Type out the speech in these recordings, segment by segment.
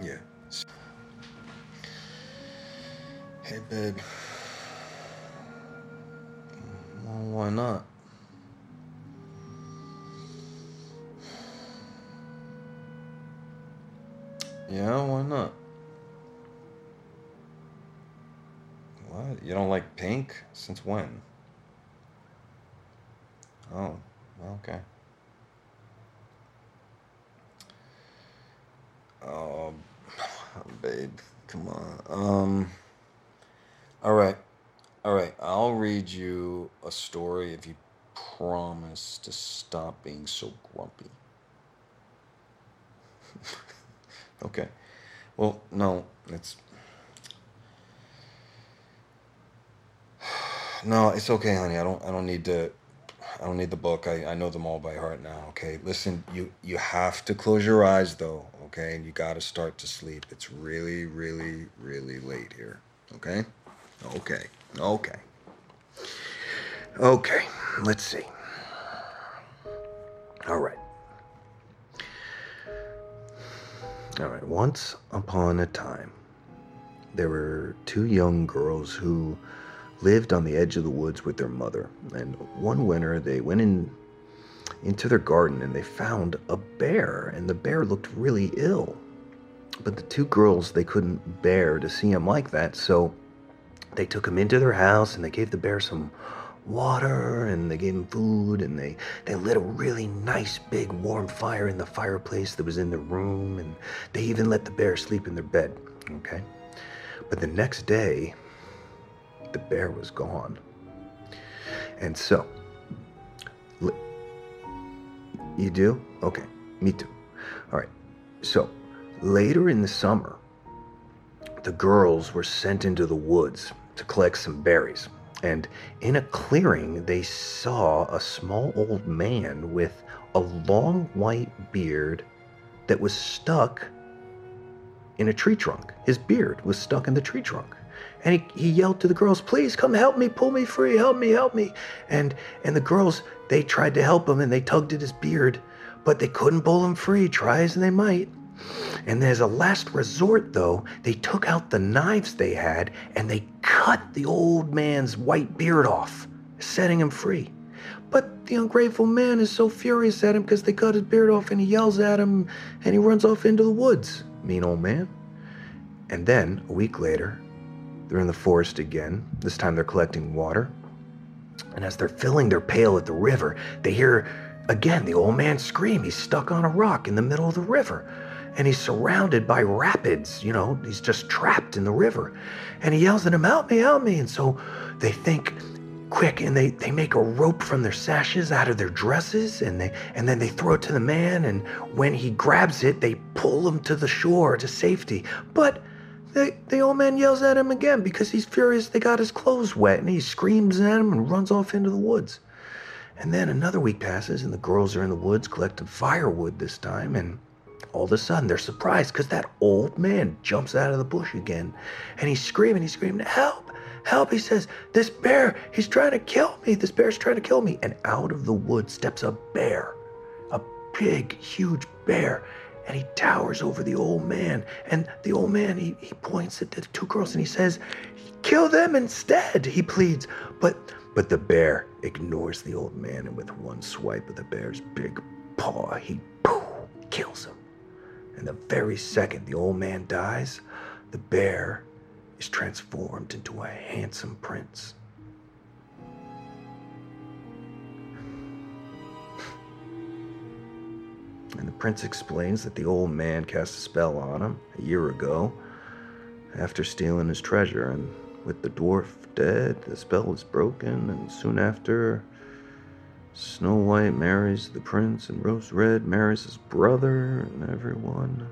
Yeah. Hey, babe. Well, why not? Yeah, why not? What? You don't like pink? Since when? Oh, okay. Um, Babe, come on. Um, all right, all right. I'll read you a story if you promise to stop being so grumpy. Okay. Well, no, it's no, it's okay, honey. I don't I don't need to I don't need the book. I, I know them all by heart now, okay? Listen, you you have to close your eyes though, okay? And you gotta start to sleep. It's really, really, really late here. Okay? Okay. Okay. Okay. Let's see. All right. All right. Once upon a time, there were two young girls who lived on the edge of the woods with their mother. And one winter, they went in into their garden and they found a bear, and the bear looked really ill. But the two girls, they couldn't bear to see him like that, so they took him into their house and they gave the bear some water and they gave him food and they, they lit a really nice big warm fire in the fireplace that was in the room and they even let the bear sleep in their bed. Okay? But the next day, the bear was gone. And so, you do? Okay, me too. All right. So, later in the summer, the girls were sent into the woods to collect some berries. And in a clearing, they saw a small old man with a long white beard that was stuck in a tree trunk. His beard was stuck in the tree trunk. And he, he yelled to the girls, please come help me, pull me free, help me, help me. And and the girls, they tried to help him and they tugged at his beard, but they couldn't pull him free, try as they might. And as a last resort, though, they took out the knives they had and they cut the old man's white beard off, setting him free. But the ungrateful man is so furious at him because they cut his beard off and he yells at him and he runs off into the woods. Mean old man. And then, a week later, they're in the forest again. This time they're collecting water. And as they're filling their pail at the river, they hear again the old man scream. He's stuck on a rock in the middle of the river. And he's surrounded by rapids. You know, he's just trapped in the river. And he yells at him, Help me, help me. And so they think, quick and they, they make a rope from their sashes out of their dresses and they and then they throw it to the man and when he grabs it they pull him to the shore to safety but the, old man yells at him again because he's furious they got his clothes wet and he screams at him and runs off into the woods and then another week passes and the girls are in the woods collecting firewood this time and all of a sudden they're surprised because that old man jumps out of the bush again and he's screaming he's screaming help Help, he says. This bear, he's trying to kill me. This bear's trying to kill me. And out of the woods steps a bear, a big, huge bear. And he towers over the old man. And the old man, he, he points at the two girls and he says, Kill them instead, he pleads. But but the bear ignores the old man, and with one swipe of the bear's big paw, he poof, kills him. And the very second the old man dies, the bear is transformed into a handsome prince. And the prince explains that the old man cast a spell on him a year ago after stealing his treasure, and with the dwarf dead, the spell is broken, and soon after, Snow White marries the prince, and Rose Red marries his brother, and everyone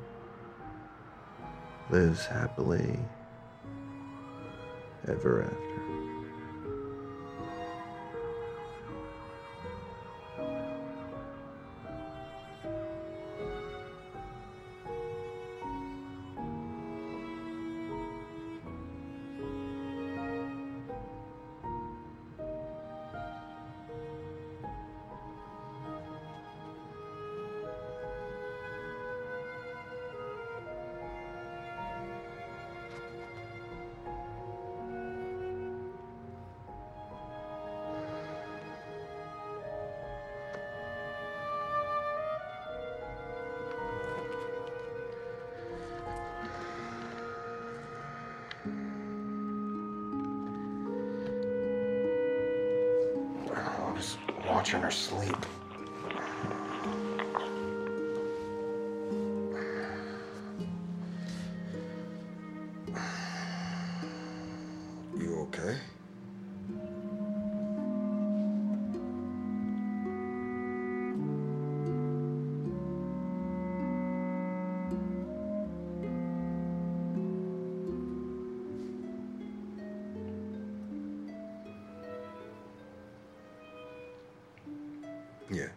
lives happily ever after. Watching her sleep. You okay? Yeah,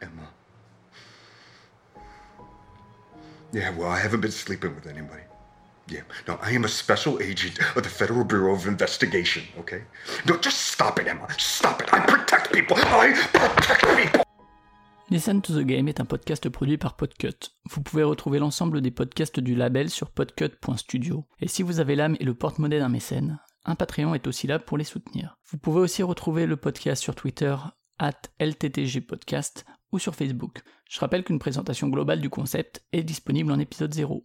Emma. Yeah, well, I haven't been sleeping with anybody. Yeah, no, I am a special agent of the Federal Bureau of Investigation, okay? No, just stop it, Emma. Stop it. I protect people. I protect people. Listen to the Game est un podcast produit par Podcut. Vous pouvez retrouver l'ensemble des podcasts du label sur podcut.studio. Et si vous avez l'âme et le porte-monnaie d'un mécène, un Patreon est aussi là pour les soutenir. Vous pouvez aussi retrouver le podcast sur Twitter, at LTTGpodcast, ou sur Facebook. Je rappelle qu'une présentation globale du concept est disponible en épisode 0.